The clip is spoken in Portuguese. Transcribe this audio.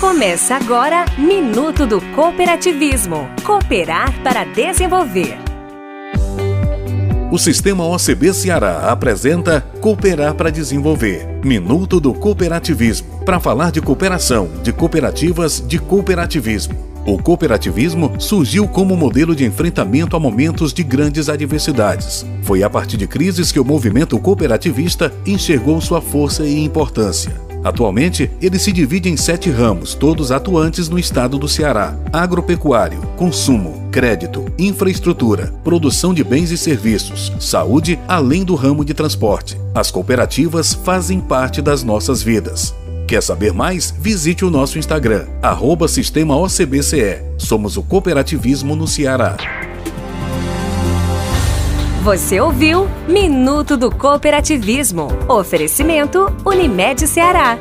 Começa agora Minuto do Cooperativismo. Cooperar para desenvolver. O Sistema OCB Ceará apresenta Cooperar para Desenvolver. Minuto do Cooperativismo. Para falar de cooperação, de cooperativas, de cooperativismo. O cooperativismo surgiu como modelo de enfrentamento a momentos de grandes adversidades. Foi a partir de crises que o movimento cooperativista enxergou sua força e importância. Atualmente, ele se divide em sete ramos, todos atuantes no estado do Ceará: agropecuário, consumo, crédito, infraestrutura, produção de bens e serviços, saúde, além do ramo de transporte. As cooperativas fazem parte das nossas vidas. Quer saber mais? Visite o nosso Instagram, arroba Sistema OCBCE. Somos o cooperativismo no Ceará. Você ouviu Minuto do Cooperativismo. Oferecimento Unimed Ceará.